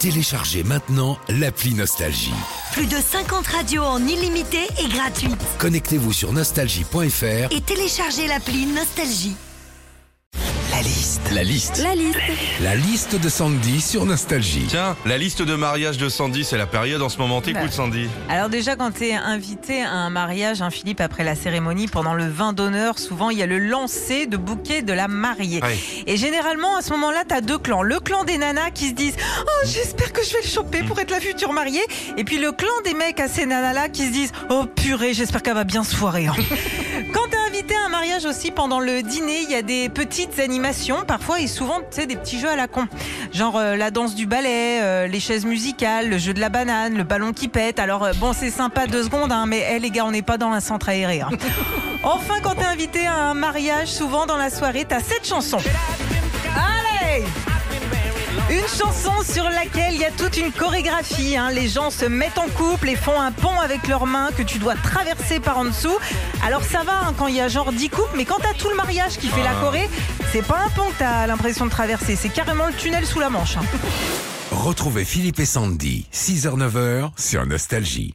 Téléchargez maintenant l'appli Nostalgie. Plus de 50 radios en illimité et gratuite. Connectez-vous sur nostalgie.fr. Et téléchargez l'appli Nostalgie. La liste. La liste. La liste. La liste de Sandy sur Nostalgie. Tiens, la liste de mariage de Sandy, c'est la période en ce moment. T'écoutes Sandy Alors déjà, quand tu es invité à un mariage, hein, Philippe, après la cérémonie, pendant le vin d'honneur, souvent il y a le lancer de bouquet de la mariée. Et généralement, à ce moment-là, tu as deux clans. Le clan des nanas qui se disent « Oh, j'espère que je vais le choper pour être la future mariée ». Et puis le clan des mecs à ces nanas-là qui se disent « Oh purée, j'espère qu'elle va bien se foirer hein. Quand mariage aussi, pendant le dîner, il y a des petites animations, parfois et souvent, tu sais, des petits jeux à la con. Genre euh, la danse du ballet, euh, les chaises musicales, le jeu de la banane, le ballon qui pète. Alors euh, bon, c'est sympa deux secondes, hein, mais eh, les gars, on n'est pas dans un centre aéré. hein. enfin, quand t'es invité à un mariage, souvent dans la soirée, t'as cette chanson. Allez une chanson sur laquelle il y a toute une chorégraphie. hein. Les gens se mettent en couple et font un pont avec leurs mains que tu dois traverser par en dessous. Alors ça va hein, quand il y a genre 10 couples, mais quand t'as tout le mariage qui fait la choré, c'est pas un pont que t'as l'impression de traverser, c'est carrément le tunnel sous la manche. hein. Retrouvez Philippe et Sandy, 6h-9h sur Nostalgie.